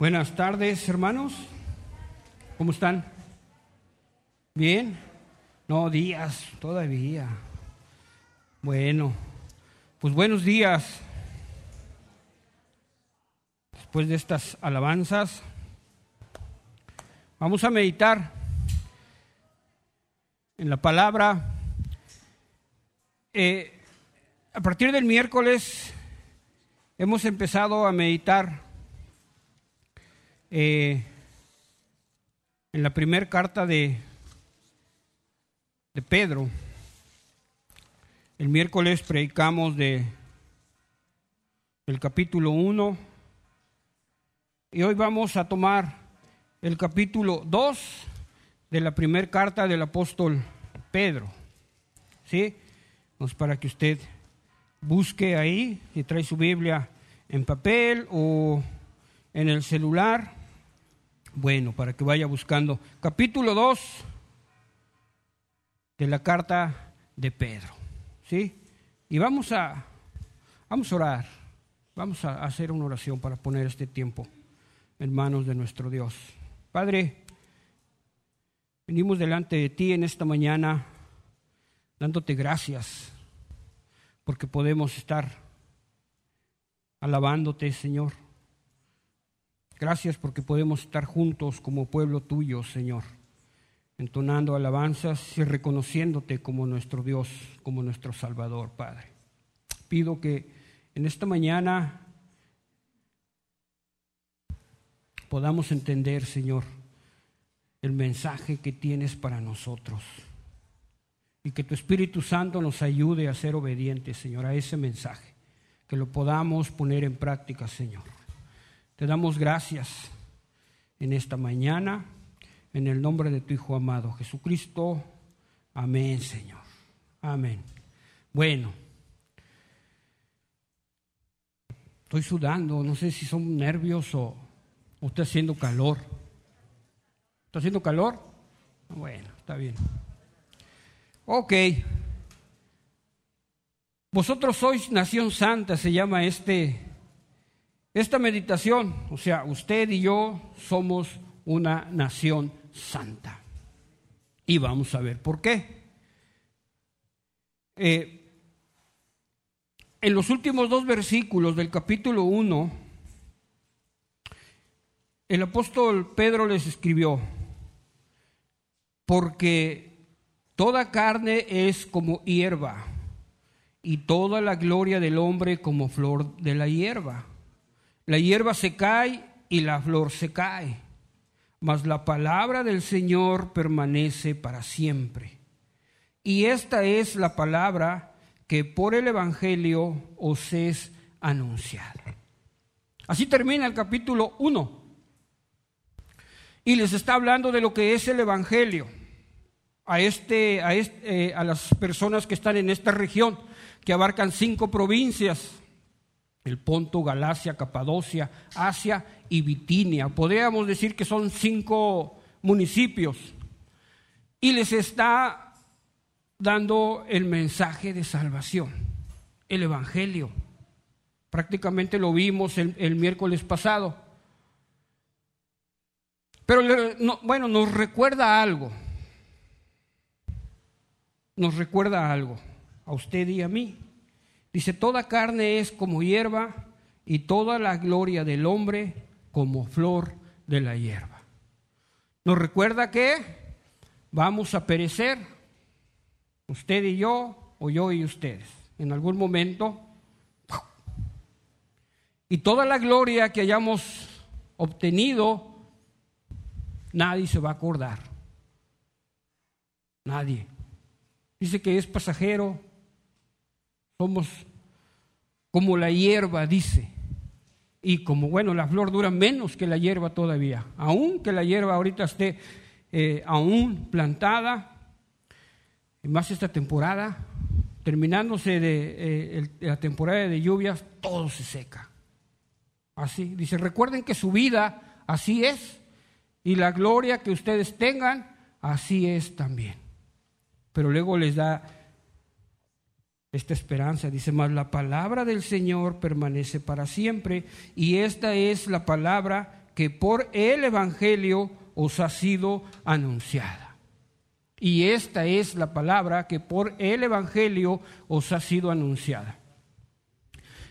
Buenas tardes, hermanos. ¿Cómo están? ¿Bien? No, días, todavía. Bueno, pues buenos días. Después de estas alabanzas, vamos a meditar en la palabra. Eh, a partir del miércoles hemos empezado a meditar eh, en la primera carta de, de Pedro. El miércoles predicamos de, del capítulo 1 y hoy vamos a tomar el capítulo 2 de la primera carta del apóstol Pedro. ¿Sí? Pues para que usted busque ahí, y trae su Biblia en papel o en el celular, bueno, para que vaya buscando. Capítulo 2 de la carta de Pedro. ¿Sí? Y vamos a, vamos a orar. Vamos a hacer una oración para poner este tiempo en manos de nuestro Dios. Padre, venimos delante de ti en esta mañana dándote gracias porque podemos estar alabándote, Señor Gracias porque podemos estar juntos como pueblo tuyo, Señor, entonando alabanzas y reconociéndote como nuestro Dios, como nuestro Salvador, Padre. Pido que en esta mañana podamos entender, Señor, el mensaje que tienes para nosotros. Y que tu Espíritu Santo nos ayude a ser obedientes, Señor, a ese mensaje. Que lo podamos poner en práctica, Señor. Te damos gracias en esta mañana, en el nombre de tu Hijo amado Jesucristo. Amén, Señor. Amén. Bueno, estoy sudando, no sé si son nervios o, está haciendo calor. ¿Está haciendo calor? Bueno, está bien. Ok. Vosotros sois nación santa, se llama este esta meditación, o sea, usted y yo somos una nación santa. Y vamos a ver por qué. Eh, en los últimos dos versículos del capítulo 1, el apóstol Pedro les escribió, porque toda carne es como hierba, y toda la gloria del hombre como flor de la hierba. La hierba se cae y la flor se cae, mas la palabra del Señor permanece para siempre. Y esta es la palabra que por el Evangelio os es anunciada. Así termina el capítulo 1. Y les está hablando de lo que es el Evangelio a, este, a, este, a las personas que están en esta región, que abarcan cinco provincias el Ponto, Galacia, Capadocia, Asia y Bitinia. Podríamos decir que son cinco municipios. Y les está dando el mensaje de salvación, el Evangelio. Prácticamente lo vimos el, miércoles pasado. Pero bueno, nos recuerda algo. Nos recuerda algo a usted y a mí. Dice, toda carne es como hierba y toda la gloria del hombre como flor de la hierba. Nos recuerda que vamos a perecer, usted y yo, o yo y ustedes, en algún momento. Y toda la gloria que hayamos obtenido, nadie se va a acordar. Nadie. Dice que es pasajero, somos como la hierba, dice. Y como, bueno, la flor dura menos que la hierba todavía. Aún que la hierba ahorita esté eh, aún plantada, más esta temporada, terminándose de eh, la temporada de lluvias, todo se seca. Así, dice, recuerden que su vida así es, y la gloria que ustedes tengan, así es también. Pero luego les da esta esperanza. Dice, más la palabra del Señor permanece para siempre y esta es la palabra que por el Evangelio os ha sido anunciada. Y esta es la palabra que por el Evangelio os ha sido anunciada.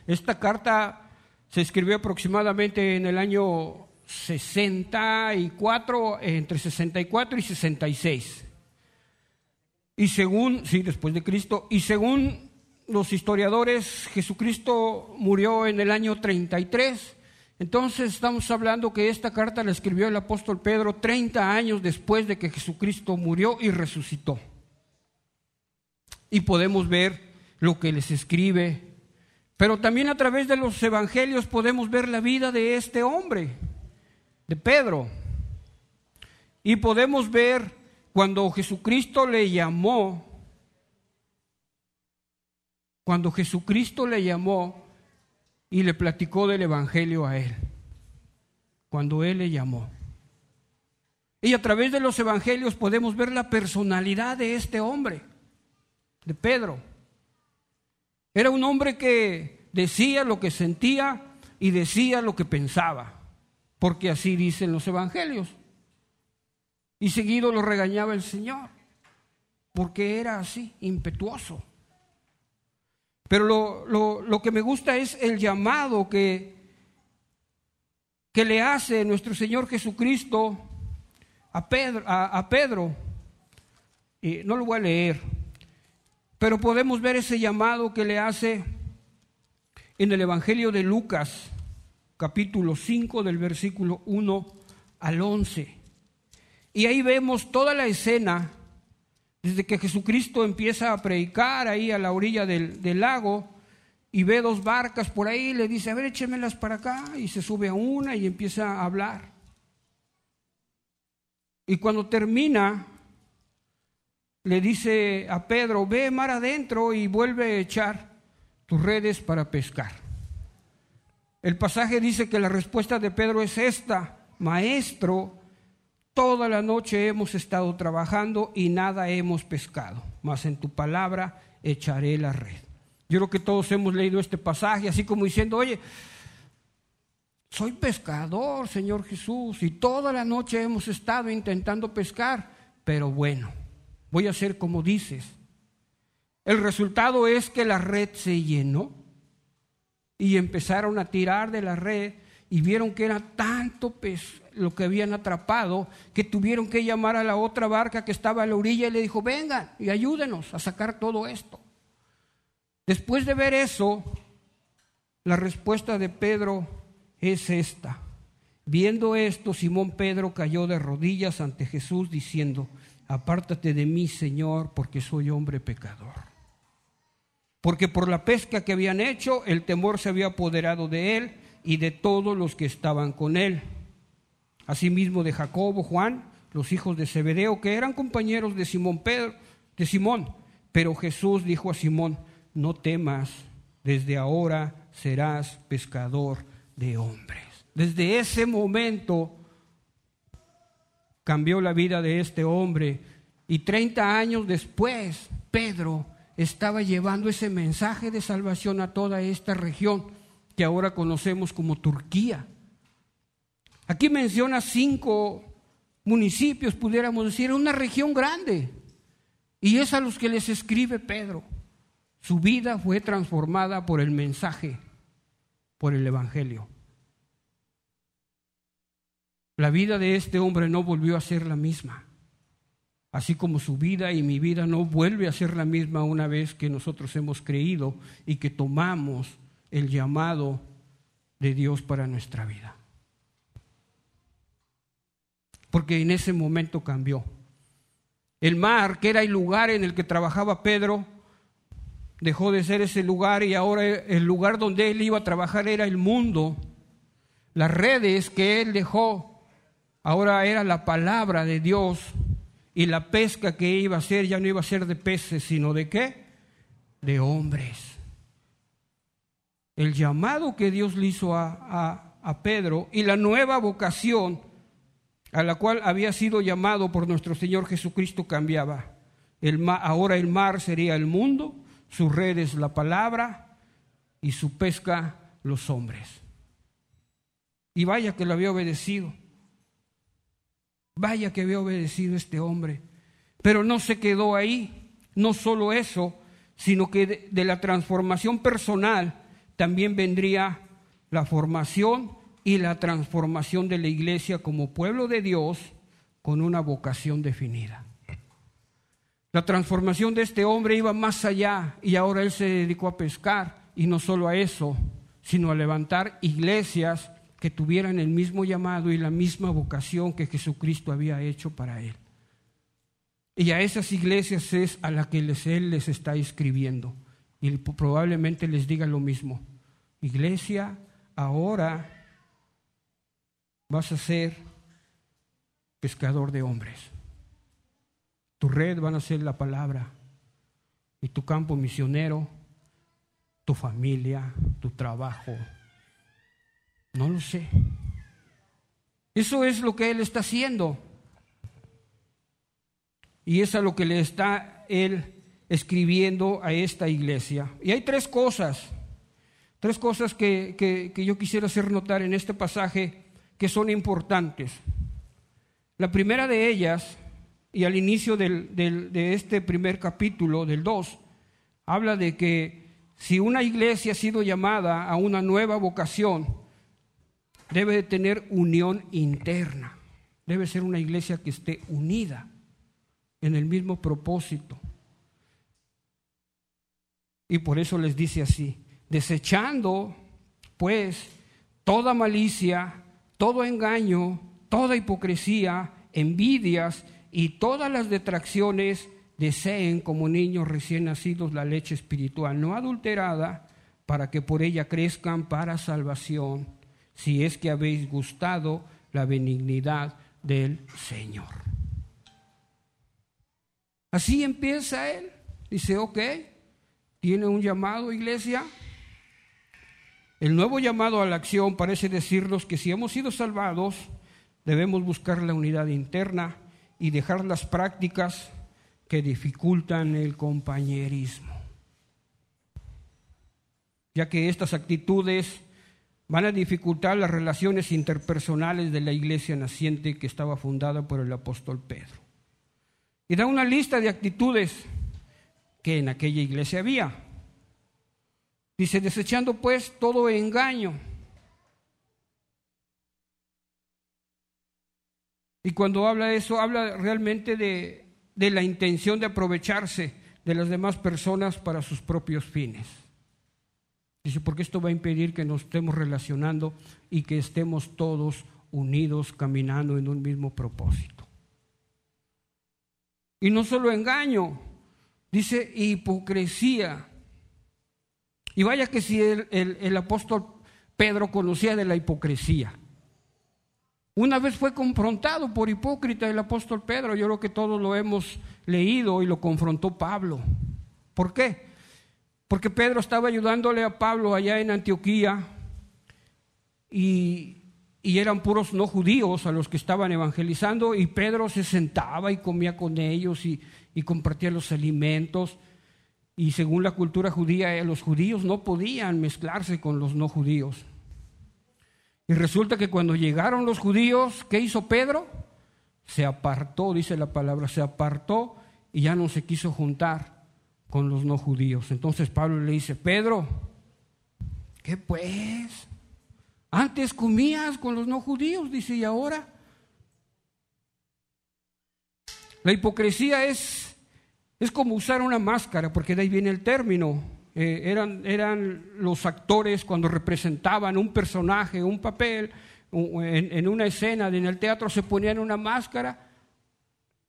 Esta carta se escribió aproximadamente en el año 64, entre 64 y 66. Y según, sí, después de Cristo, y según los historiadores, Jesucristo murió en el año 33. Entonces estamos hablando que esta carta la escribió el apóstol Pedro 30 años después de que Jesucristo murió y resucitó. Y podemos ver lo que les escribe. Pero también a través de los evangelios podemos ver la vida de este hombre, de Pedro. Y podemos ver cuando Jesucristo le llamó, cuando Jesucristo le llamó y le platicó del Evangelio a él, cuando él le llamó. Y a través de los Evangelios podemos ver la personalidad de este hombre, de Pedro. Era un hombre que decía lo que sentía y decía lo que pensaba, porque así dicen los Evangelios. Y seguido lo regañaba el Señor, porque era así, impetuoso. Pero lo, lo, que me gusta es el llamado que, que le hace nuestro Señor Jesucristo a Pedro. A, Pedro. Y no lo voy a leer, pero podemos ver ese llamado que le hace en el Evangelio de Lucas, capítulo 5, del versículo 1 al 11. Y ahí vemos toda la escena, desde que Jesucristo empieza a predicar ahí a la orilla del, lago y ve dos barcas por ahí, le dice, a ver, échemelas para acá, y se sube a una y empieza a hablar. Y cuando termina, le dice a Pedro, ve mar adentro y vuelve a echar tus redes para pescar. El pasaje dice que la respuesta de Pedro es esta, maestro, Toda la noche hemos estado trabajando y nada hemos pescado, mas en tu palabra echaré la red. Yo creo que todos hemos leído este pasaje así como diciendo, oye, soy pescador, Señor Jesús, y toda la noche hemos estado intentando pescar, pero bueno, voy a hacer como dices. El resultado es que la red se llenó y empezaron a tirar de la red y vieron que era tanto pez, lo que habían atrapado que tuvieron que llamar a la otra barca que estaba a la orilla y le dijo, vengan y ayúdenos a sacar todo esto. Después de ver eso, la respuesta de Pedro es esta. Viendo esto, Simón Pedro cayó de rodillas ante Jesús diciendo, apártate de mí, Señor, porque soy hombre pecador. Porque por la pesca que habían hecho, el temor se había apoderado de él y de todos los que estaban con él. Asimismo de Jacobo, Juan, los hijos de Zebedeo, que eran compañeros de Simón Pedro, de Simón. Pero Jesús dijo a Simón, no temas, desde ahora serás pescador de hombres. Desde ese momento cambió la vida de este hombre y 30 años después Pedro estaba llevando ese mensaje de salvación a toda esta región que ahora conocemos como Turquía. Aquí menciona cinco municipios, pudiéramos decir, una región grande. Y es a los que les escribe Pedro. Su vida fue transformada por el mensaje, por el Evangelio. La vida de este hombre no volvió a ser la misma, así como su vida y mi vida no vuelve a ser la misma una vez que nosotros hemos creído y que tomamos el llamado de Dios para nuestra vida. Porque en ese momento cambió. El mar, que era el lugar en el que trabajaba Pedro, dejó de ser ese lugar y ahora el lugar donde él iba a trabajar era el mundo. Las redes que él dejó ahora era la palabra de Dios y la pesca que iba a hacer ya no iba a ser de peces, sino de qué? De hombres el llamado que Dios le hizo a, Pedro y la nueva vocación a la cual había sido llamado por nuestro Señor Jesucristo cambiaba. El ahora el mar sería el mundo, su red es la palabra y su pesca los hombres. Y vaya que lo había obedecido. Vaya que había obedecido este hombre. Pero no se quedó ahí. No solo eso, sino que de, la transformación personal también vendría la formación y la transformación de la iglesia como pueblo de Dios con una vocación definida. La transformación de este hombre iba más allá y ahora él se dedicó a pescar y no solo a eso, sino a levantar iglesias que tuvieran el mismo llamado y la misma vocación que Jesucristo había hecho para él. Y a esas iglesias es a las que él les está escribiendo. Y probablemente les diga lo mismo. Iglesia, ahora vas a ser pescador de hombres. Tu red van a ser la palabra. Y tu campo misionero, tu familia, tu trabajo. No lo sé. Eso es lo que Él está haciendo. Y es a lo que le está Él escribiendo a esta iglesia. Y hay tres cosas, tres cosas que, que yo quisiera hacer notar en este pasaje que son importantes. La primera de ellas, y al inicio de este primer capítulo, del 2, habla de que si una iglesia ha sido llamada a una nueva vocación, debe de tener unión interna. Debe ser una iglesia que esté unida en el mismo propósito. Y por eso les dice así, desechando pues toda malicia, todo engaño, toda hipocresía, envidias y todas las detracciones, deseen como niños recién nacidos la leche espiritual no adulterada, para que por ella crezcan para salvación, si es que habéis gustado la benignidad del Señor. Así empieza él. Dice, ok, tiene un llamado, iglesia, el nuevo llamado a la acción parece decirnos que si hemos sido salvados, debemos buscar la unidad interna y dejar las prácticas que dificultan el compañerismo, ya que estas actitudes van a dificultar las relaciones interpersonales de la iglesia naciente que estaba fundada por el apóstol Pedro. Y da una lista de actitudes que en aquella iglesia había. Dice, desechando pues todo engaño. Y cuando habla eso, habla realmente de, de la intención de aprovecharse de las demás personas para sus propios fines. Dice, porque esto va a impedir que nos estemos relacionando y que estemos todos unidos caminando en un mismo propósito. Y no solo engaño, dice hipocresía. Y vaya que si el, apóstol Pedro conocía de la hipocresía. Una vez fue confrontado por hipócrita el apóstol Pedro, yo creo que todos lo hemos leído y lo confrontó Pablo. ¿Por qué? Porque Pedro estaba ayudándole a Pablo allá en Antioquía y, eran puros no judíos a los que estaban evangelizando y Pedro se sentaba y comía con ellos y, y compartía los alimentos. Y según la cultura judía, eh, los judíos no podían mezclarse con los no judíos. Y resulta que cuando llegaron los judíos, ¿qué hizo Pedro? Se apartó, dice la palabra, se apartó y ya no se quiso juntar con los no judíos. Entonces Pablo le dice, Pedro, ¿qué pues? Antes comías con los no judíos, dice, y ahora. La hipocresía es es como usar una máscara, porque de ahí viene el término. Eh, eran, eran los actores cuando representaban un personaje, un papel, en, una escena en el teatro se ponían una máscara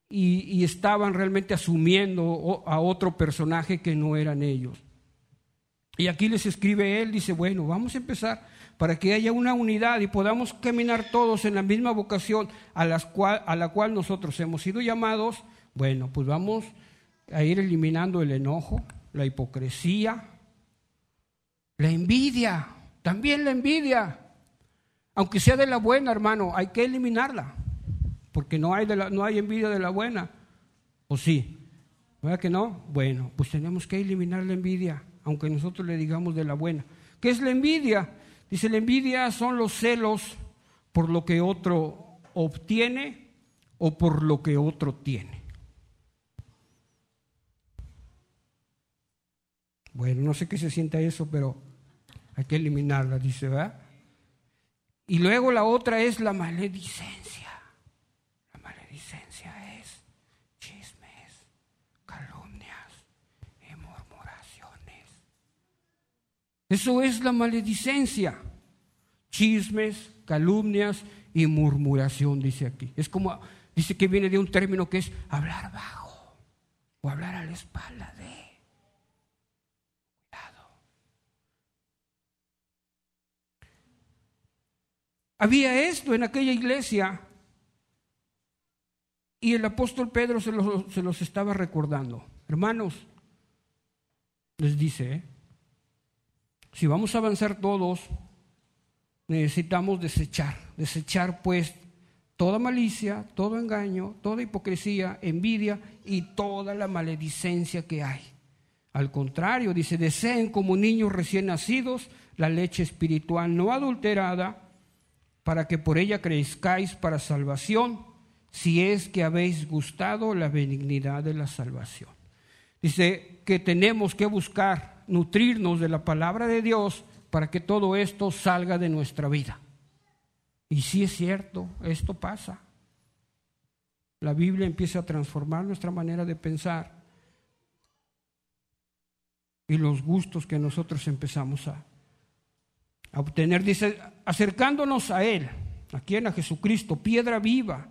y, y estaban realmente asumiendo a otro personaje que no eran ellos. Y aquí les escribe él, dice, bueno, vamos a empezar para que haya una unidad y podamos caminar todos en la misma vocación a, las cual, a la cual nosotros hemos sido llamados. Bueno, pues vamos a ir eliminando el enojo, la hipocresía, la envidia, también la envidia. Aunque sea de la buena, hermano, hay que eliminarla, porque no hay, de la, no hay envidia de la buena. ¿O sí? ¿Verdad que no? Bueno, pues tenemos que eliminar la envidia, aunque nosotros le digamos de la buena. ¿Qué es la envidia? Dice, la envidia son los celos por lo que otro obtiene o por lo que otro tiene. Bueno, no sé qué se sienta eso, pero hay que eliminarla, dice, ¿verdad? Y luego la otra es la maledicencia. La maledicencia es chismes, calumnias y murmuraciones. Eso es la maledicencia. Chismes, calumnias y murmuración, dice aquí. Es como, dice que viene de un término que es hablar bajo o hablar a la espalda de. Había esto en aquella iglesia y el apóstol Pedro se los, estaba recordando. Hermanos, les dice, ¿eh? si vamos a avanzar todos, necesitamos desechar, desechar pues toda malicia, todo engaño, toda hipocresía, envidia y toda la maledicencia que hay. Al contrario, dice, deseen como niños recién nacidos la leche espiritual no adulterada para que por ella crezcáis para salvación, si es que habéis gustado la benignidad de la salvación. Dice que tenemos que buscar nutrirnos de la palabra de Dios para que todo esto salga de nuestra vida. Y si es cierto, esto pasa. La Biblia empieza a transformar nuestra manera de pensar y los gustos que nosotros empezamos a, a obtener, dice, acercándonos a Él, a quien, a Jesucristo, piedra viva,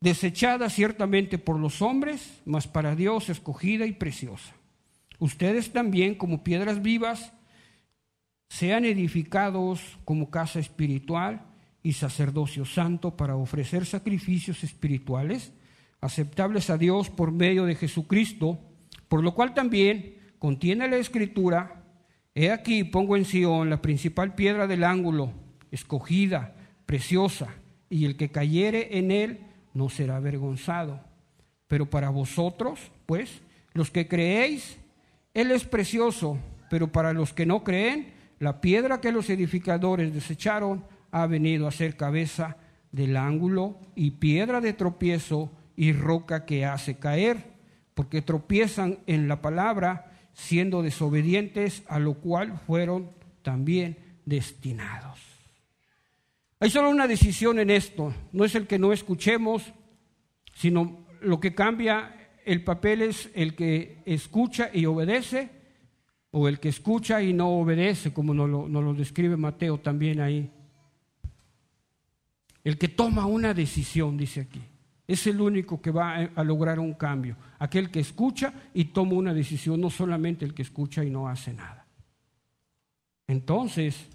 desechada ciertamente por los hombres, mas para Dios escogida y preciosa. Ustedes también, como piedras vivas, sean edificados como casa espiritual y sacerdocio santo para ofrecer sacrificios espirituales aceptables a Dios por medio de Jesucristo, por lo cual también contiene la escritura, He aquí pongo en Sion la principal piedra del ángulo, escogida, preciosa, y el que cayere en él no será avergonzado. Pero para vosotros, pues, los que creéis, él es precioso, pero para los que no creen, la piedra que los edificadores desecharon ha venido a ser cabeza del ángulo y piedra de tropiezo y roca que hace caer, porque tropiezan en la palabra siendo desobedientes, a lo cual fueron también destinados. Hay solo una decisión en esto, no es el que no escuchemos, sino lo que cambia el papel es el que escucha y obedece, o el que escucha y no obedece, como nos lo, nos lo describe Mateo también ahí. El que toma una decisión, dice aquí es el único que va a lograr un cambio. Aquel que escucha y toma una decisión, no solamente el que escucha y no hace nada. Entonces,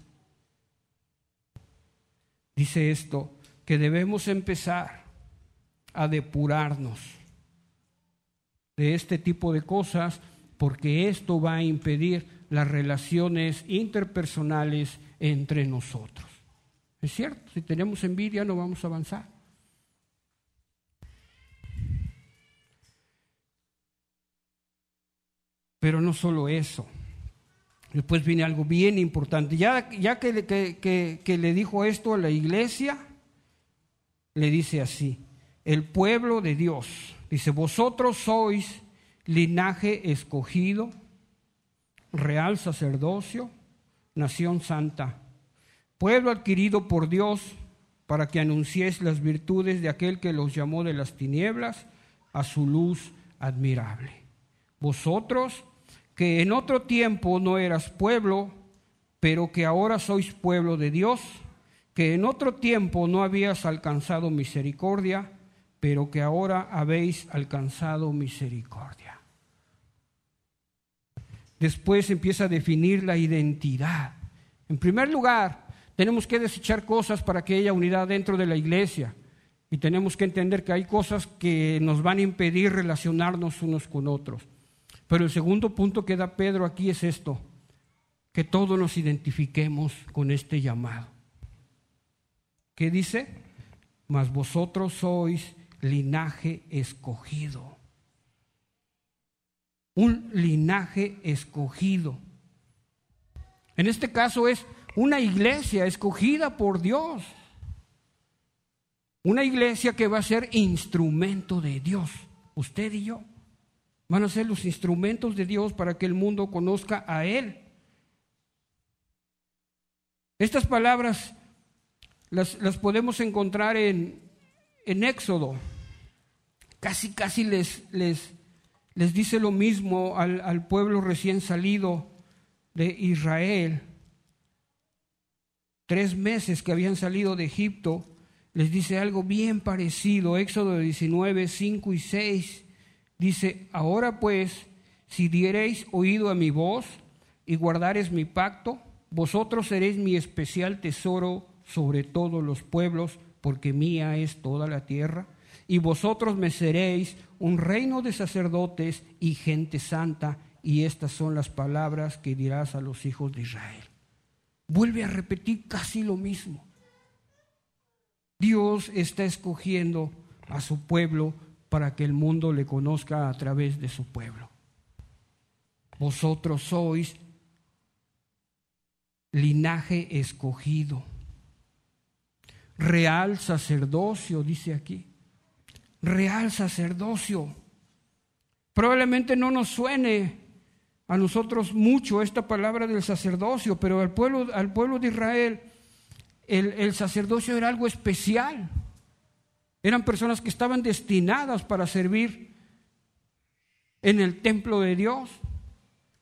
dice esto, que debemos empezar a depurarnos de este tipo de cosas porque esto va a impedir las relaciones interpersonales entre nosotros. Es cierto, si tenemos envidia no vamos a avanzar. Pero no solo eso. Después viene algo bien importante. Ya, que, que, le dijo esto a la iglesia, le dice así, el pueblo de Dios, dice, vosotros sois linaje escogido, real sacerdocio, nación santa, pueblo adquirido por Dios para que anunciéis las virtudes de aquel que los llamó de las tinieblas a su luz admirable. Vosotros que en otro tiempo no eras pueblo, pero que ahora sois pueblo de Dios, que en otro tiempo no habías alcanzado misericordia, pero que ahora habéis alcanzado misericordia. Después empieza a definir la identidad. En primer lugar, tenemos que desechar cosas para que haya unidad dentro de la iglesia. Y tenemos que entender que hay cosas que nos van a impedir relacionarnos unos con otros. Pero el segundo punto que da Pedro aquí es esto, que todos nos identifiquemos con este llamado. ¿Qué dice? Mas vosotros sois linaje escogido. Un linaje escogido. En este caso es una iglesia escogida por Dios. Una iglesia que va a ser instrumento de Dios, usted y yo. Van a ser los instrumentos de Dios para que el mundo conozca a Él. Estas palabras las, podemos encontrar en, Éxodo. Casi, casi les, les, les dice lo mismo al, al pueblo recién salido de Israel. Tres meses que habían salido de Egipto, les dice algo bien parecido. Éxodo 19, 5 y 6 dice, ahora pues, si diereis oído a mi voz y guardareis mi pacto, vosotros seréis mi especial tesoro sobre todos los pueblos, porque mía es toda la tierra, y vosotros me seréis un reino de sacerdotes y gente santa, y estas son las palabras que dirás a los hijos de Israel. Vuelve a repetir casi lo mismo. Dios está escogiendo a su pueblo para que el mundo le conozca a través de su pueblo. Vosotros sois linaje escogido, real sacerdocio, dice aquí, real sacerdocio. Probablemente no nos suene a nosotros mucho esta palabra del sacerdocio, pero al pueblo, al pueblo de Israel el, sacerdocio era algo especial. Eran personas que estaban destinadas para servir en el templo de Dios,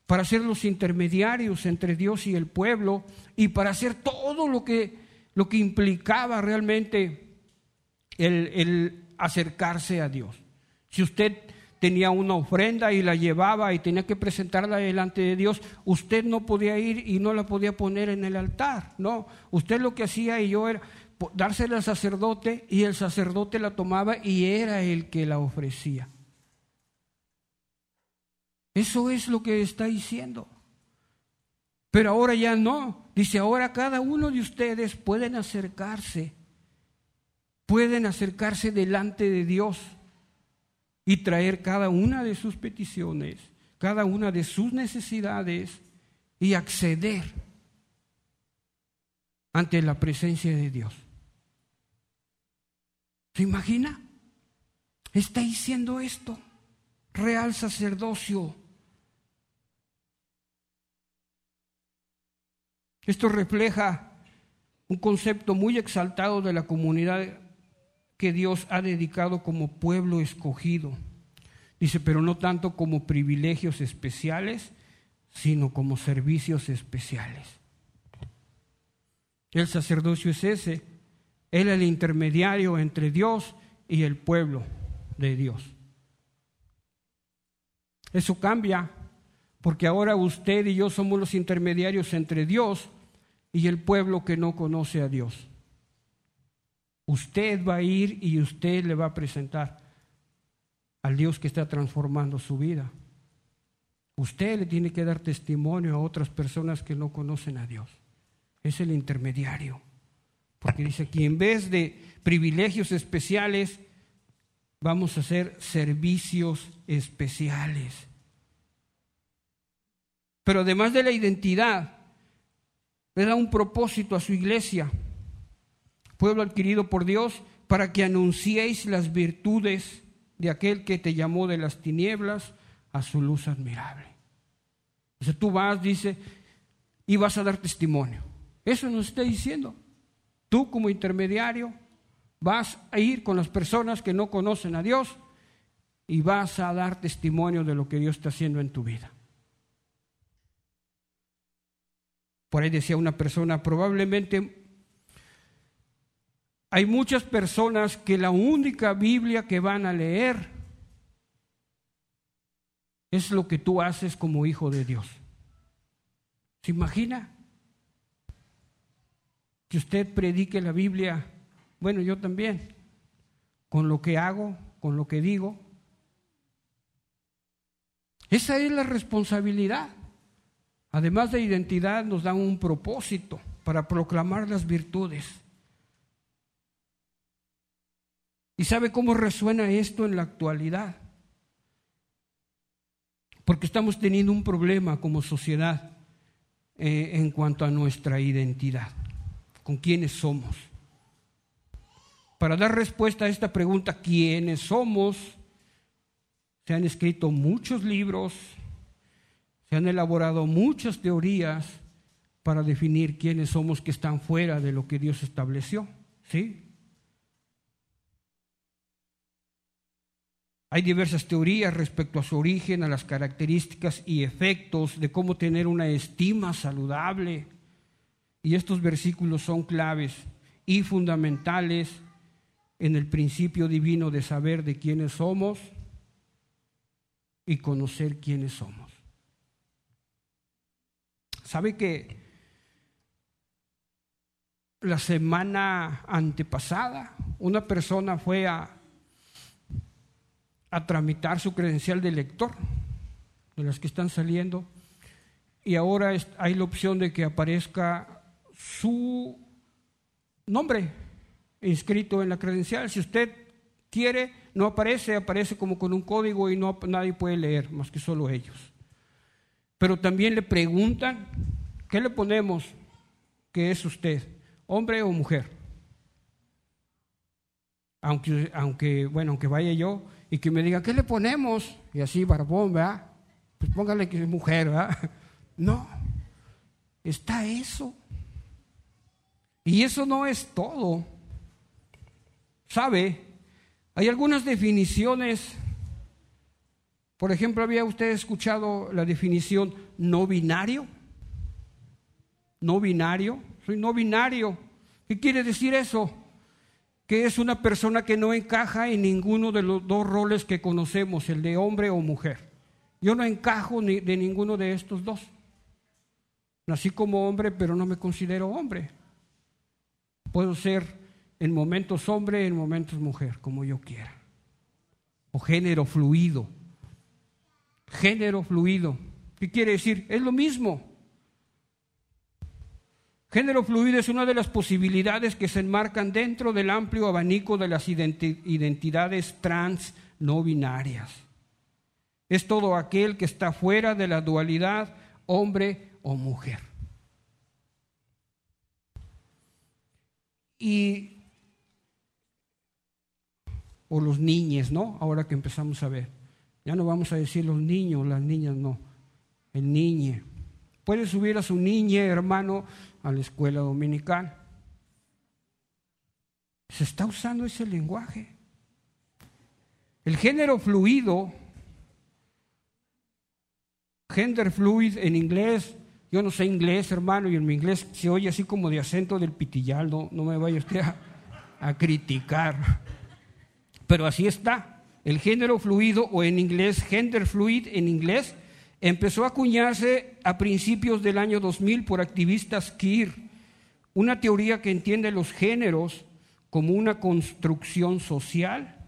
para ser los intermediarios entre Dios y el pueblo y para hacer todo lo que, lo que implicaba realmente el, el acercarse a Dios. Si usted tenía una ofrenda y la llevaba y tenía que presentarla delante de Dios, usted no podía ir y no la podía poner en el altar, no, usted lo que hacía y yo era dársela al sacerdote y el sacerdote la tomaba y era el que la ofrecía. Eso es lo que está diciendo. Pero ahora ya no. Dice, ahora cada uno de ustedes pueden acercarse, pueden acercarse delante de Dios y traer cada una de sus peticiones, cada una de sus necesidades y acceder ante la presencia de Dios. ¿Se imagina? Está diciendo esto, real sacerdocio. Esto refleja un concepto muy exaltado de la comunidad que Dios ha dedicado como pueblo escogido. Dice, pero no tanto como privilegios especiales, sino como servicios especiales. El sacerdocio es ese. Él es el intermediario entre Dios y el pueblo de Dios. Eso cambia porque ahora usted y yo somos los intermediarios entre Dios y el pueblo que no conoce a Dios. Usted va a ir y usted le va a presentar al Dios que está transformando su vida. Usted le tiene que dar testimonio a otras personas que no conocen a Dios. Es el intermediario. Porque dice aquí, en vez de privilegios especiales, vamos a hacer servicios especiales. Pero además de la identidad, le da un propósito a su iglesia pueblo adquirido por Dios, para que anunciéis las virtudes de aquel que te llamó de las tinieblas a su luz admirable. O tú vas, dice, y vas a dar testimonio. Eso nos está diciendo. Tú como intermediario vas a ir con las personas que no conocen a Dios y vas a dar testimonio de lo que Dios está haciendo en tu vida. Por ahí decía una persona, probablemente hay muchas personas que la única Biblia que van a leer es lo que tú haces como hijo de Dios. ¿Se imagina? Que usted predique la Biblia, bueno, yo también, con lo que hago, con lo que digo. Esa es la responsabilidad. Además de identidad, nos dan un propósito para proclamar las virtudes. ¿Y sabe cómo resuena esto en la actualidad? Porque estamos teniendo un problema como sociedad eh, en cuanto a nuestra identidad, con quiénes somos. Para dar respuesta a esta pregunta, ¿quiénes somos? Se han escrito muchos libros, se han elaborado muchas teorías para definir quiénes somos que están fuera de lo que Dios estableció. ¿Sí? Hay diversas teorías respecto a su origen, a las características y efectos de cómo tener una estima saludable. Y estos versículos son claves y fundamentales en el principio divino de saber de quiénes somos y conocer quiénes somos. ¿Sabe que la semana antepasada una persona fue a, a tramitar su credencial de lector, de las que están saliendo, y ahora hay la opción de que aparezca su nombre inscrito en la credencial. Si usted quiere, no aparece, aparece como con un código y no, nadie puede leer, más que solo ellos. Pero también le preguntan, ¿qué le ponemos que es usted? ¿Hombre o mujer? Aunque, aunque, bueno, aunque vaya yo y que me diga, ¿qué le ponemos? Y así, barbón, ¿verdad? Pues póngale que es mujer, ¿verdad? No, está eso. Y eso no es todo. ¿Sabe? Hay algunas definiciones. Por ejemplo, ¿había usted escuchado la definición no binario? No binario. Soy no binario. ¿Qué quiere decir eso? Que es una persona que no encaja en ninguno de los dos roles que conocemos, el de hombre o mujer. Yo no encajo ni de ninguno de estos dos. Nací como hombre, pero no me considero hombre. Puedo ser en momentos hombre, en momentos mujer, como yo quiera. O género fluido. Género fluido. ¿Qué quiere decir? Es lo mismo. Género fluido es una de las posibilidades que se enmarcan dentro del amplio abanico de las identidades trans no binarias. Es todo aquel que está fuera de la dualidad hombre o mujer. Y o los niños, ¿no? Ahora que empezamos a ver. Ya no vamos a decir los niños, las niñas, no. El niñe. Puede subir a su niñe, hermano, a la escuela dominical. Se está usando ese lenguaje. El género fluido, gender fluid en inglés, yo no sé inglés, hermano, y en mi inglés se oye así como de acento del pitillal, no, me vaya usted a, a criticar. Pero así está. El género fluido, o en inglés, gender fluid en inglés, empezó a acuñarse a principios del año 2000 por activistas queer, una teoría que entiende los géneros como una construcción social,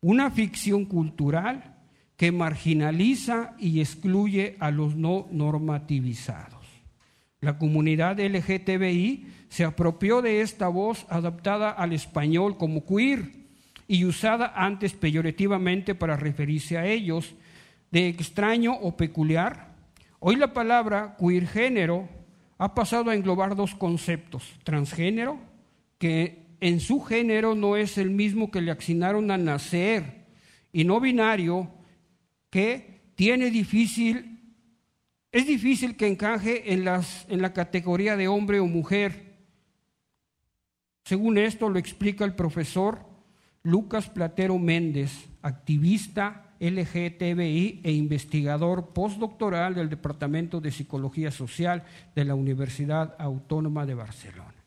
una ficción cultural que marginaliza y excluye a los no normativizados. La comunidad LGTBI se apropió de esta voz adaptada al español como queer y usada antes peyorativamente para referirse a ellos, de extraño o peculiar. Hoy la palabra queer género ha pasado a englobar dos conceptos, transgénero, que en su género no es el mismo que le asignaron a nacer, y no binario, que tiene difícil, es difícil que encaje en, las, en la categoría de hombre o mujer. Según esto lo explica el profesor Lucas Platero Méndez, activista LGTBI e investigador postdoctoral del Departamento de Psicología Social de la Universidad Autónoma de Barcelona.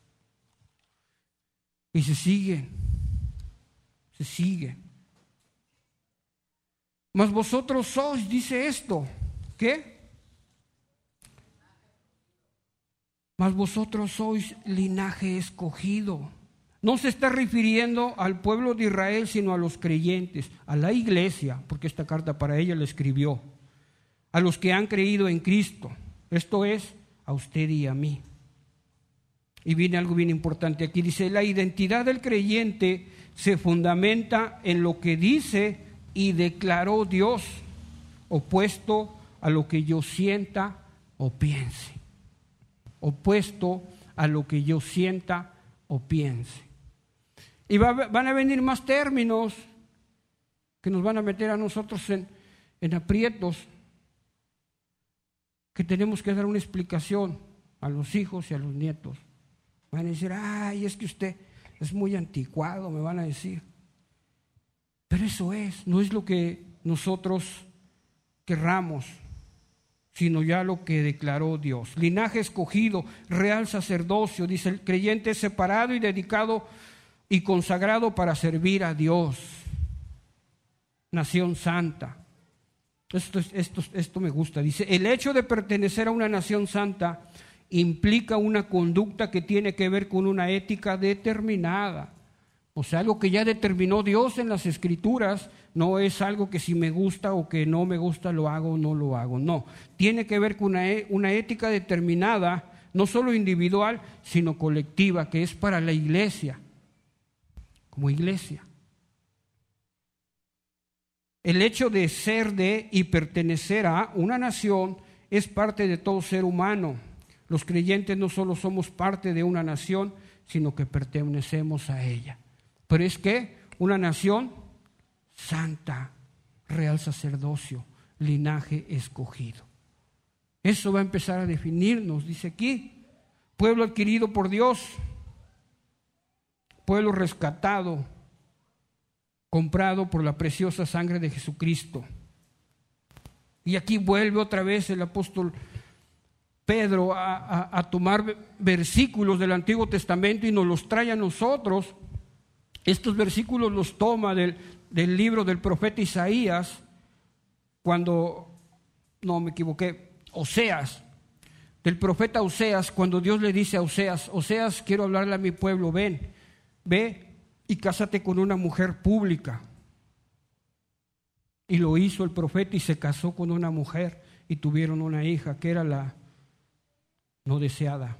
Y se sigue, se sigue. Mas vosotros sois, dice esto, ¿qué? Mas vosotros sois linaje escogido. No se está refiriendo al pueblo de Israel, sino a los creyentes, a la iglesia, porque esta carta para ella la escribió, a los que han creído en Cristo. Esto es, a usted y a mí. Y viene algo bien importante aquí. Dice, la identidad del creyente se fundamenta en lo que dice y declaró Dios, opuesto a lo que yo sienta o piense. Opuesto a lo que yo sienta o piense. Y van a venir más términos que nos van a meter a nosotros en, en aprietos, que tenemos que dar una explicación a los hijos y a los nietos. Van a decir, ay, es que usted es muy anticuado, me van a decir. Pero eso es, no es lo que nosotros querramos, sino ya lo que declaró Dios. Linaje escogido, real sacerdocio, dice el creyente separado y dedicado y consagrado para servir a Dios. Nación santa. Esto, esto, esto me gusta. Dice, el hecho de pertenecer a una nación santa implica una conducta que tiene que ver con una ética determinada. O sea, algo que ya determinó Dios en las escrituras, no es algo que si me gusta o que no me gusta lo hago o no lo hago. No, tiene que ver con una, una ética determinada, no solo individual, sino colectiva, que es para la iglesia, como iglesia. El hecho de ser de y pertenecer a una nación es parte de todo ser humano. Los creyentes no solo somos parte de una nación, sino que pertenecemos a ella. Pero es que una nación santa, real sacerdocio, linaje escogido. Eso va a empezar a definirnos, dice aquí, pueblo adquirido por Dios, pueblo rescatado, comprado por la preciosa sangre de Jesucristo. Y aquí vuelve otra vez el apóstol Pedro a, tomar versículos del Antiguo Testamento y nos los trae a nosotros. Estos versículos los toma del, del libro del profeta Isaías, cuando, no me equivoqué, Oseas, del profeta Oseas, cuando Dios le dice a Oseas, Oseas, quiero hablarle a mi pueblo, ven, ve y cásate con una mujer pública. Y lo hizo el profeta y se casó con una mujer y tuvieron una hija que era la no deseada.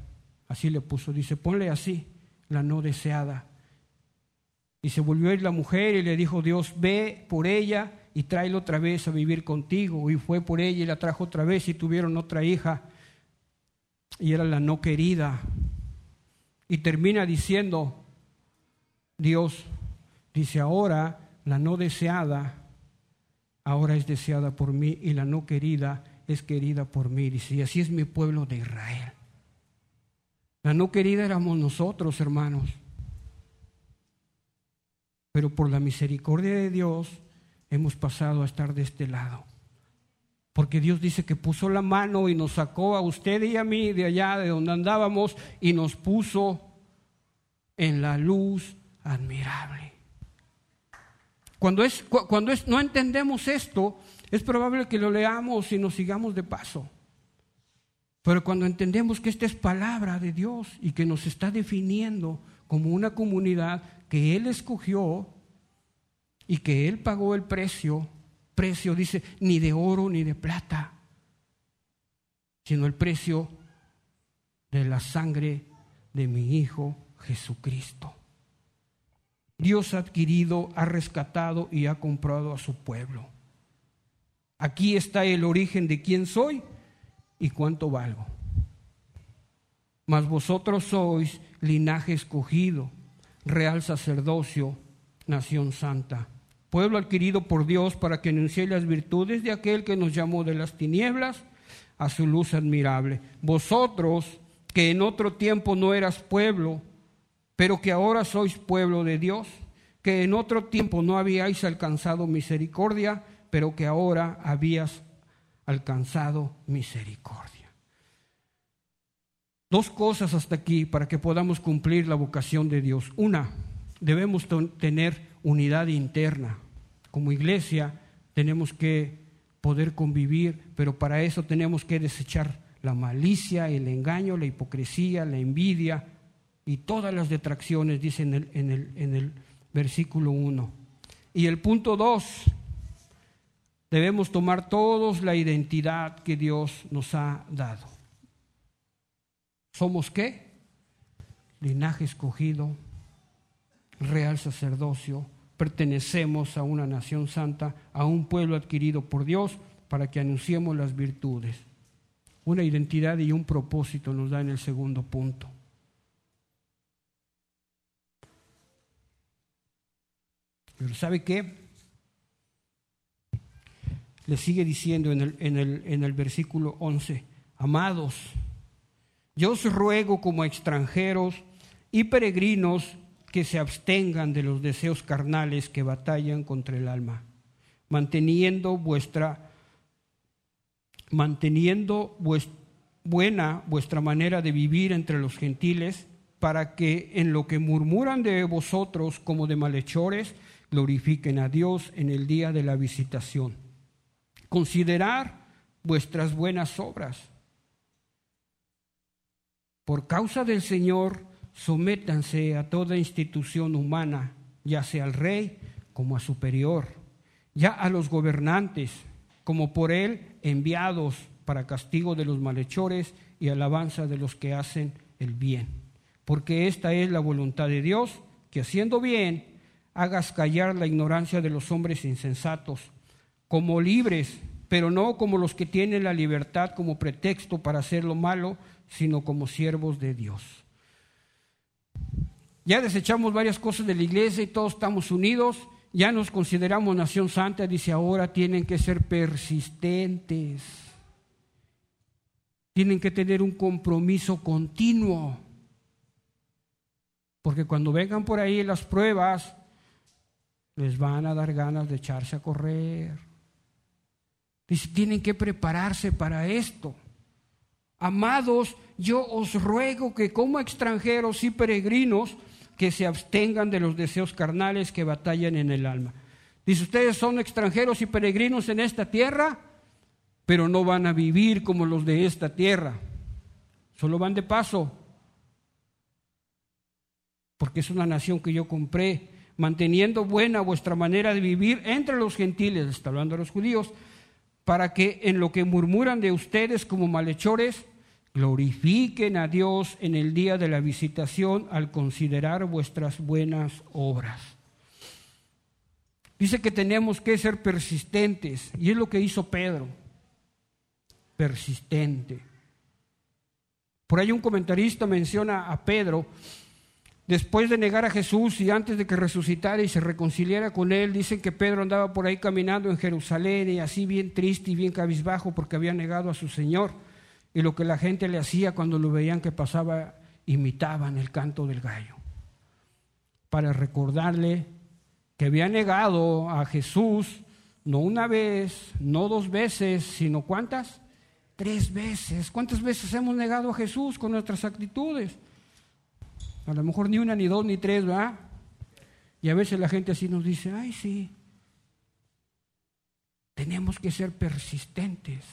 Así le puso, dice, ponle así, la no deseada. Y se volvió a ir la mujer y le dijo Dios, ve por ella y tráela otra vez a vivir contigo. Y fue por ella y la trajo otra vez y tuvieron otra hija. Y era la no querida. Y termina diciendo, Dios dice, ahora la no deseada, ahora es deseada por mí y la no querida es querida por mí. Dice, y así es mi pueblo de Israel. La no querida éramos nosotros, hermanos pero por la misericordia de Dios hemos pasado a estar de este lado. Porque Dios dice que puso la mano y nos sacó a usted y a mí de allá, de donde andábamos, y nos puso en la luz admirable. Cuando, es, cuando es, no entendemos esto, es probable que lo leamos y nos sigamos de paso. Pero cuando entendemos que esta es palabra de Dios y que nos está definiendo como una comunidad que Él escogió y que Él pagó el precio, precio dice, ni de oro ni de plata, sino el precio de la sangre de mi Hijo Jesucristo. Dios ha adquirido, ha rescatado y ha comprado a su pueblo. Aquí está el origen de quién soy y cuánto valgo. Mas vosotros sois linaje escogido real sacerdocio, nación santa, pueblo adquirido por Dios para que anuncie las virtudes de aquel que nos llamó de las tinieblas a su luz admirable. Vosotros, que en otro tiempo no eras pueblo, pero que ahora sois pueblo de Dios, que en otro tiempo no habíais alcanzado misericordia, pero que ahora habías alcanzado misericordia. Dos cosas hasta aquí para que podamos cumplir la vocación de Dios. Una, debemos tener unidad interna. Como iglesia tenemos que poder convivir, pero para eso tenemos que desechar la malicia, el engaño, la hipocresía, la envidia y todas las detracciones, dice en el, versículo 1. Y el punto 2, debemos tomar todos la identidad que Dios nos ha dado. ¿Somos qué? Linaje escogido, real sacerdocio, pertenecemos a una nación santa, a un pueblo adquirido por Dios para que anunciemos las virtudes. Una identidad y un propósito nos da en el segundo punto. Pero ¿sabe qué? Le sigue diciendo en el, en el, en el versículo 11, amados, yo os ruego como extranjeros y peregrinos que se abstengan de los deseos carnales que batallan contra el alma, manteniendo vuestra manteniendo buena vuestra manera de vivir entre los gentiles, para que en lo que murmuran de vosotros como de malhechores, glorifiquen a Dios en el día de la visitación. Considerar vuestras buenas obras. Por causa del Señor, sométanse a toda institución humana, ya sea al rey como a superior, ya a los gobernantes, como por él enviados para castigo de los malhechores y alabanza de los que hacen el bien. Porque esta es la voluntad de Dios, que haciendo bien hagas callar la ignorancia de los hombres insensatos, como libres, pero no como los que tienen la libertad como pretexto para hacer lo malo, sino como siervos de Dios. Ya desechamos varias cosas de la iglesia y todos estamos unidos, ya nos consideramos nación santa, dice ahora tienen que ser persistentes, tienen que tener un compromiso continuo, porque cuando vengan por ahí las pruebas, les van a dar ganas de echarse a correr. Dice, tienen que prepararse para esto. Amados, yo os ruego que como extranjeros y peregrinos, que se abstengan de los deseos carnales que batallan en el alma. Dice, ustedes son extranjeros y peregrinos en esta tierra, pero no van a vivir como los de esta tierra. Solo van de paso, porque es una nación que yo compré, manteniendo buena vuestra manera de vivir entre los gentiles, está hablando de los judíos, para que en lo que murmuran de ustedes como malhechores, glorifiquen a Dios en el día de la visitación al considerar vuestras buenas obras. Dice que tenemos que ser persistentes, y es lo que hizo Pedro, persistente. Por ahí un comentarista menciona a Pedro, después de negar a Jesús y antes de que resucitara y se reconciliara con él, dicen que Pedro andaba por ahí caminando en Jerusalén y así bien triste y bien cabizbajo porque había negado a su Señor y lo que la gente le hacía cuando lo veían que pasaba, imitaban el canto del gallo, para recordarle que había negado a Jesús no una vez, no dos veces, sino cuántas? Tres veces. ¿Cuántas veces hemos negado a Jesús con nuestras actitudes? A lo mejor ni una, ni dos, ni tres, ¿verdad? Y a veces la gente así nos dice, ay sí, tenemos que ser persistentes.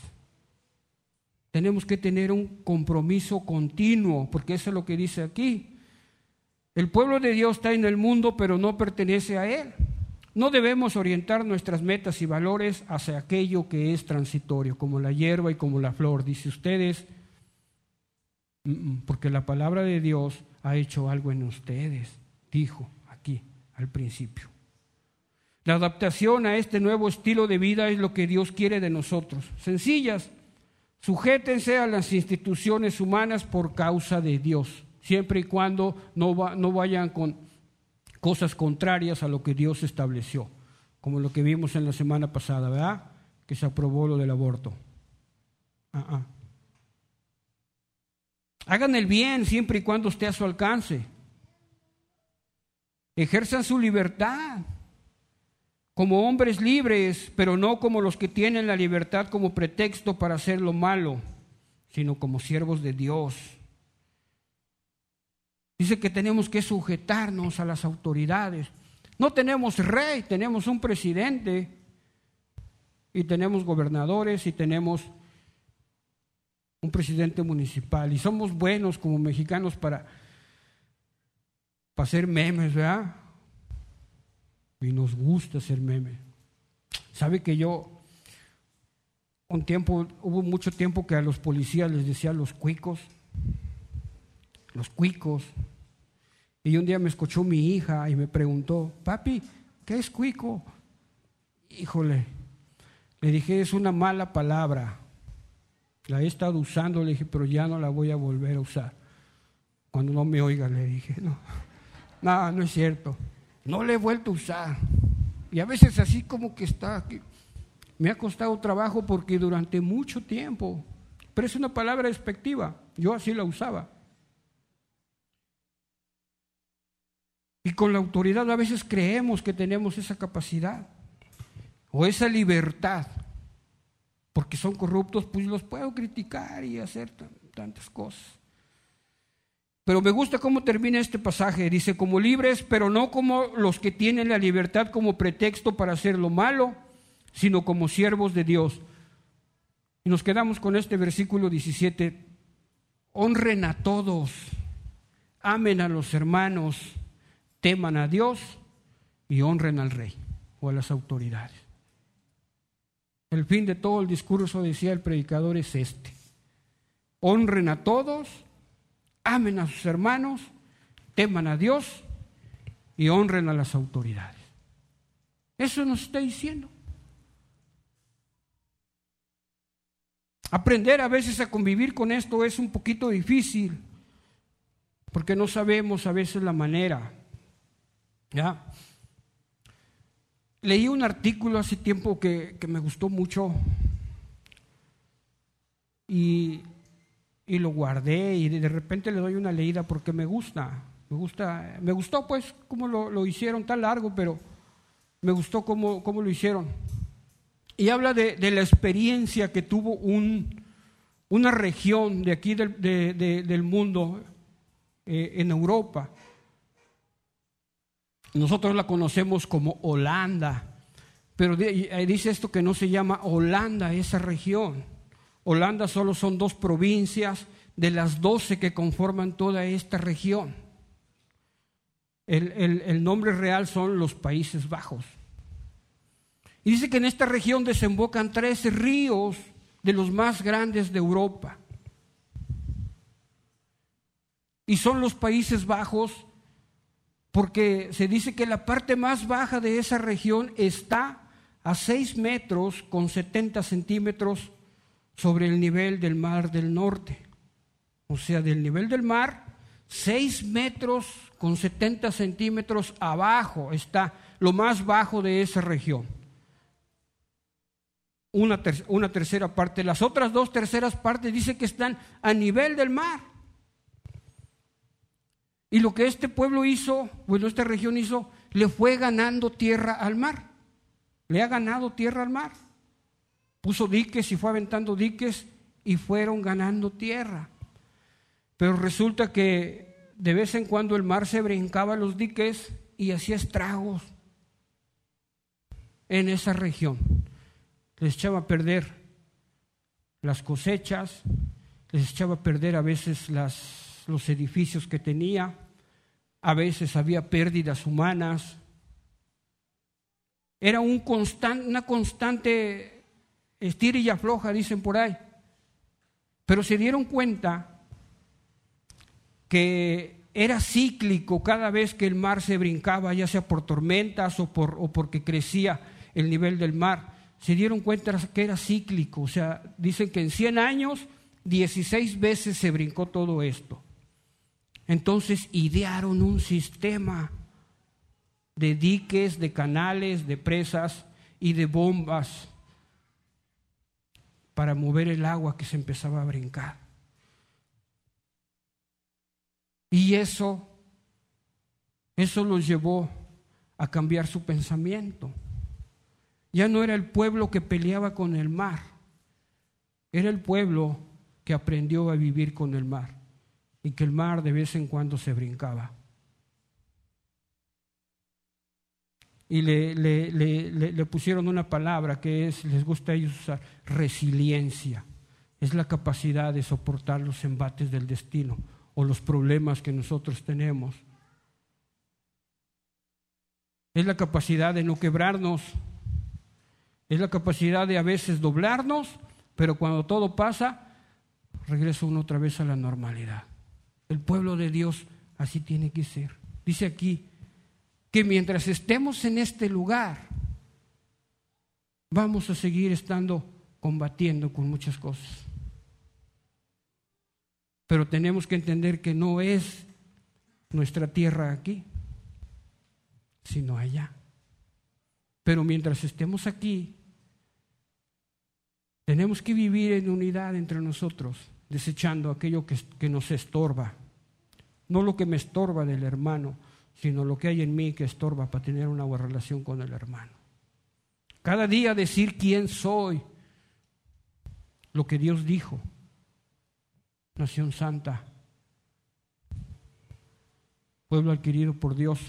Tenemos que tener un compromiso continuo, porque eso es lo que dice aquí. El pueblo de Dios está en el mundo, pero no pertenece a Él. No debemos orientar nuestras metas y valores hacia aquello que es transitorio, como la hierba y como la flor. Dice ustedes, porque la palabra de Dios ha hecho algo en ustedes, dijo aquí al principio. La adaptación a este nuevo estilo de vida es lo que Dios quiere de nosotros. Sencillas, Sujétense a las instituciones humanas por causa de Dios, siempre y cuando no, no vayan con cosas contrarias a lo que Dios estableció, como lo que vimos en la semana pasada, ¿verdad? Que se aprobó lo del aborto. Ah, ah. Hagan el bien siempre y cuando esté a su alcance. Ejerzan su libertad como hombres libres, pero no como los que tienen la libertad como pretexto para hacer lo malo, sino como siervos de Dios. Dice que tenemos que sujetarnos a las autoridades. No tenemos rey, tenemos un presidente y tenemos gobernadores y tenemos un presidente municipal y somos buenos como mexicanos para, para hacer memes, ¿verdad? y nos gusta hacer meme. ¿Sabe que yo, un tiempo, hubo mucho tiempo que a los policías les decía los cuicos, los cuicos. Y un día me escuchó mi hija y me preguntó, papi, ¿qué es cuico? Híjole, le dije, es una mala palabra. La he estado usando, le dije, pero ya no la voy a volver a usar. Cuando no me oiga, le dije, no, no, no es cierto. No le he vuelto a usar. Y a veces así como que está aquí. Me ha costado trabajo porque durante mucho tiempo, pero es una palabra despectiva, yo así la usaba. Y con la autoridad a veces creemos que tenemos esa capacidad o esa libertad, porque son corruptos, pues los puedo criticar y hacer tantas cosas. Pero me gusta cómo termina este pasaje. Dice, como libres, pero no como los que tienen la libertad como pretexto para hacer lo malo, sino como siervos de Dios. Y nos quedamos con este versículo 17. Honren a todos, amen a los hermanos teman a Dios y honren al rey o a las autoridades. El fin de todo el discurso, decía el predicador, es este. Honren a todos, amen a sus hermanos, teman a Dios y honren a las autoridades. Eso nos está diciendo. Aprender a veces a convivir con esto es un poquito difícil, porque no sabemos a veces la manera. ¿Ya? Leí un artículo hace tiempo que, me gustó mucho y, lo guardé y de repente le doy una leída porque me gusta. Me gusta, me gustó pues cómo lo, hicieron tan largo, pero me gustó cómo, cómo lo hicieron. Y habla de, la experiencia que tuvo un, una región de aquí del, del mundo, eh, en Europa, nosotros la conocemos como Holanda, pero dice esto que no se llama Holanda esa región. Holanda solo son dos provincias de las doce que conforman toda esta región. El, el, nombre real son los Países Bajos. Y dice que en esta región desembocan tres ríos de los más grandes de Europa. Y son los Países Bajos porque se dice que la parte más baja de esa región está a 6 metros con 70 centímetros sobre el nivel del mar del norte. O sea, del nivel del mar, 6 metros con 70 centímetros abajo está lo más bajo de esa región. Una, una tercera parte. Las otras dos terceras partes dice que están a nivel del mar. Y lo que este pueblo hizo, bueno, esta región hizo, le fue ganando tierra al mar. Le ha ganado tierra al mar. Puso diques y fue aventando diques y fueron ganando tierra. Pero resulta que de vez en cuando el mar se brincaba los diques y hacía estragos en esa región. Les echaba a perder las cosechas, les echaba a perder a veces las, los edificios que tenía, a veces había pérdidas humanas. Era un una constante estira y afloja, dicen por ahí. Pero se dieron cuenta que era cíclico cada vez que el mar se brincaba, ya sea por tormentas o, por, o porque crecía el nivel del mar. Se dieron cuenta que era cíclico, o sea, dicen que en 100 años 16 veces se brincó todo esto. Entonces idearon un sistema de diques, de canales, de presas y de bombas para mover el agua que se empezaba a brincar. Y eso, eso los llevó a cambiar su pensamiento. Ya no era el pueblo que peleaba con el mar, era el pueblo que aprendió a vivir con el mar y que el mar de vez en cuando se brincaba. Y le, le, pusieron una palabra que es, les gusta a ellos usar, resiliencia. Es la capacidad de soportar los embates del destino o los problemas que nosotros tenemos. Es la capacidad de no quebrarnos. Es la capacidad de a veces doblarnos, pero cuando todo pasa, regresa uno otra vez a la normalidad. El pueblo de Dios así tiene que ser. Dice aquí que mientras estemos en este lugar, vamos a seguir estando combatiendo con muchas cosas. Pero tenemos que entender que no es nuestra tierra aquí, sino allá. Pero mientras estemos aquí, tenemos que vivir en unidad entre nosotros, desechando aquello que, que nos estorba. No lo que me estorba del hermano, sino lo que hay en mí que estorba para tener una buena relación con el hermano. Cada día decir quién soy, lo que Dios dijo. Nación santa, pueblo adquirido por Dios,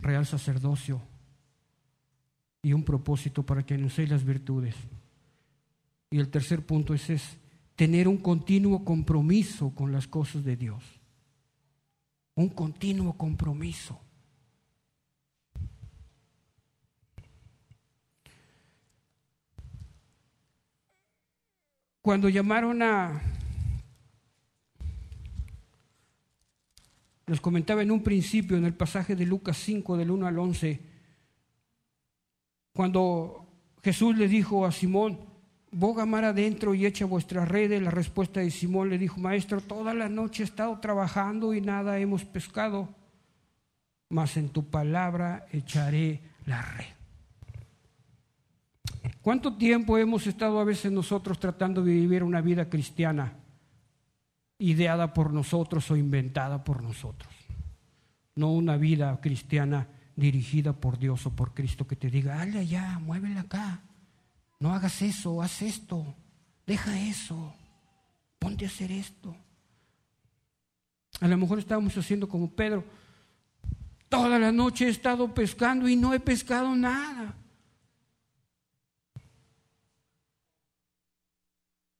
real sacerdocio y un propósito para que anunciéis las virtudes. Y el tercer punto es, es tener un continuo compromiso con las cosas de Dios. Un continuo compromiso. Cuando llamaron a... Les comentaba en un principio, en el pasaje de Lucas 5, del 1 al 11, cuando Jesús le dijo a Simón, boga mar adentro y echa vuestra red. La respuesta de Simón le dijo, maestro, toda la noche he estado trabajando y nada hemos pescado, mas en tu palabra echaré la red. ¿Cuánto tiempo hemos estado a veces nosotros tratando de vivir una vida cristiana ideada por nosotros o inventada por nosotros? No una vida cristiana dirigida por Dios o por Cristo que te diga, dale allá, muévela acá, no hagas eso, haz esto, deja eso, ponte a hacer esto. A lo mejor estábamos haciendo como Pedro, toda la noche he estado pescando y no he pescado nada.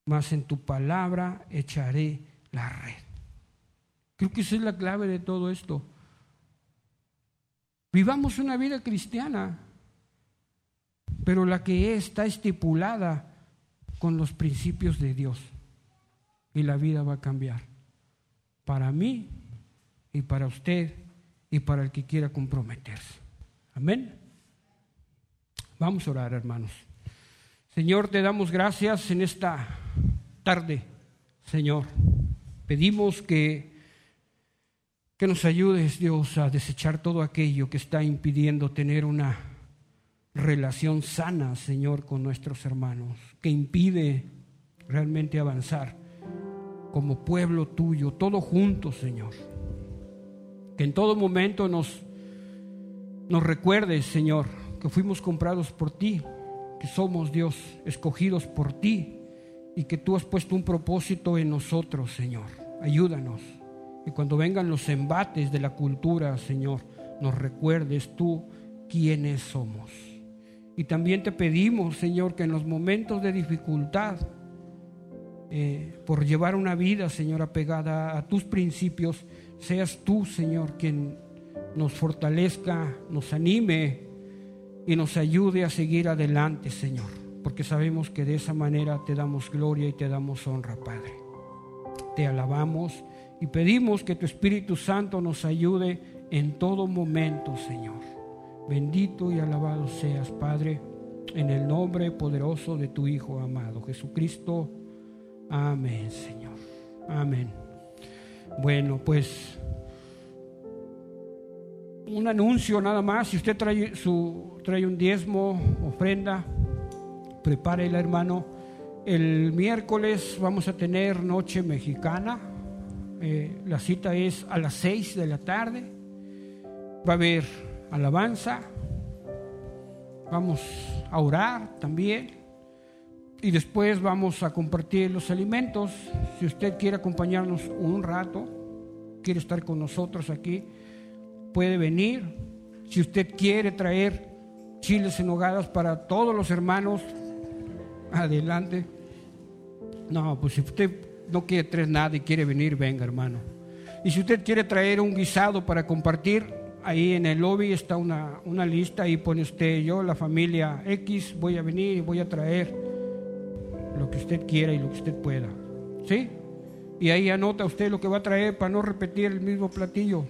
mas en tu palabra echaré la red. Creo que esa es la clave de todo esto. Vivamos una vida cristiana, pero la que está estipulada con los principios de Dios. Y la vida va a cambiar. Para mí y para usted y para el que quiera comprometerse. Amén. Vamos a orar, hermanos. Señor, te damos gracias en esta tarde, Señor. Pedimos que, que nos ayudes, Dios, a desechar todo aquello que está impidiendo tener una relación sana, Señor, con nuestros hermanos, que impide realmente avanzar como pueblo tuyo, todo juntos, Señor. Que en todo momento nos, nos recuerdes, Señor, que fuimos comprados por ti, que somos Dios, escogidos por ti y que tú has puesto un propósito en nosotros, Señor. Ayúdanos. Y cuando vengan los embates de la cultura, Señor, nos recuerdes tú quiénes somos. Y también te pedimos, Señor, que en los momentos de dificultad, eh, por llevar una vida, Señor, apegada a tus principios, seas tú, Señor, quien nos fortalezca, nos anime, y nos ayude a seguir adelante, Señor, porque sabemos que de esa manera te damos gloria y te damos honra, Padre. Te alabamos y pedimos que tu Espíritu Santo nos ayude en todo momento, Señor. Bendito y alabado seas, Padre, en el nombre poderoso de tu Hijo amado, Jesucristo. Amén, Señor. Amén. Bueno, pues un anuncio nada más. Si usted trae, su, trae un diezmo, ofrenda, prepárela, hermano. El miércoles vamos a tener noche mexicana. Eh, la cita es a las seis de la tarde. Va a haber alabanza. Vamos a orar también. Y después vamos a compartir los alimentos. Si usted quiere acompañarnos un rato, quiere estar con nosotros aquí puede venir. Si usted quiere traer chiles en hogadas para todos los hermanos, adelante. No, pues si usted no quiere traer nada y quiere venir, venga hermano. Y si usted quiere traer un guisado para compartir, ahí en el lobby está una, una lista, ahí pone usted, yo, la familia X, voy a venir y voy a traer lo que usted quiera y lo que usted pueda. ¿Sí? Y ahí anota usted lo que va a traer para no repetir el mismo platillo.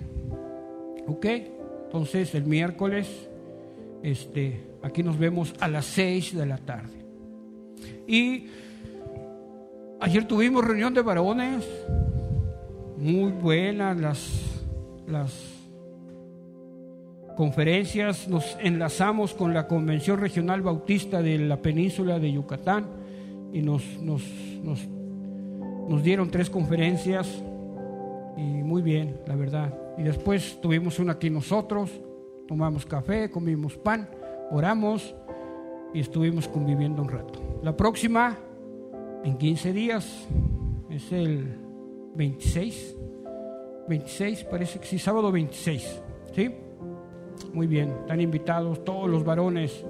¿Ok? Entonces el miércoles, este, aquí nos vemos a las 6 de la tarde. Y ayer tuvimos reunión de varones, muy buenas las, las conferencias, nos enlazamos con la Convención Regional Bautista de la península de Yucatán y nos, nos, nos, dieron tres conferencias y muy bien, la verdad. Y después tuvimos una aquí nosotros, tomamos café, comimos pan, oramos y estuvimos conviviendo un rato. La próxima, en 15 días, es el 26, 26, parece que sí, sábado 26, ¿sí? Muy bien, están invitados todos los varones.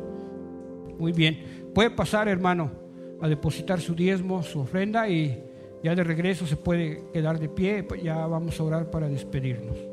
Muy bien. Puede pasar, hermano, a depositar su diezmo, su ofrenda y ya de regreso se puede quedar de pie. Ya vamos a orar para despedirnos.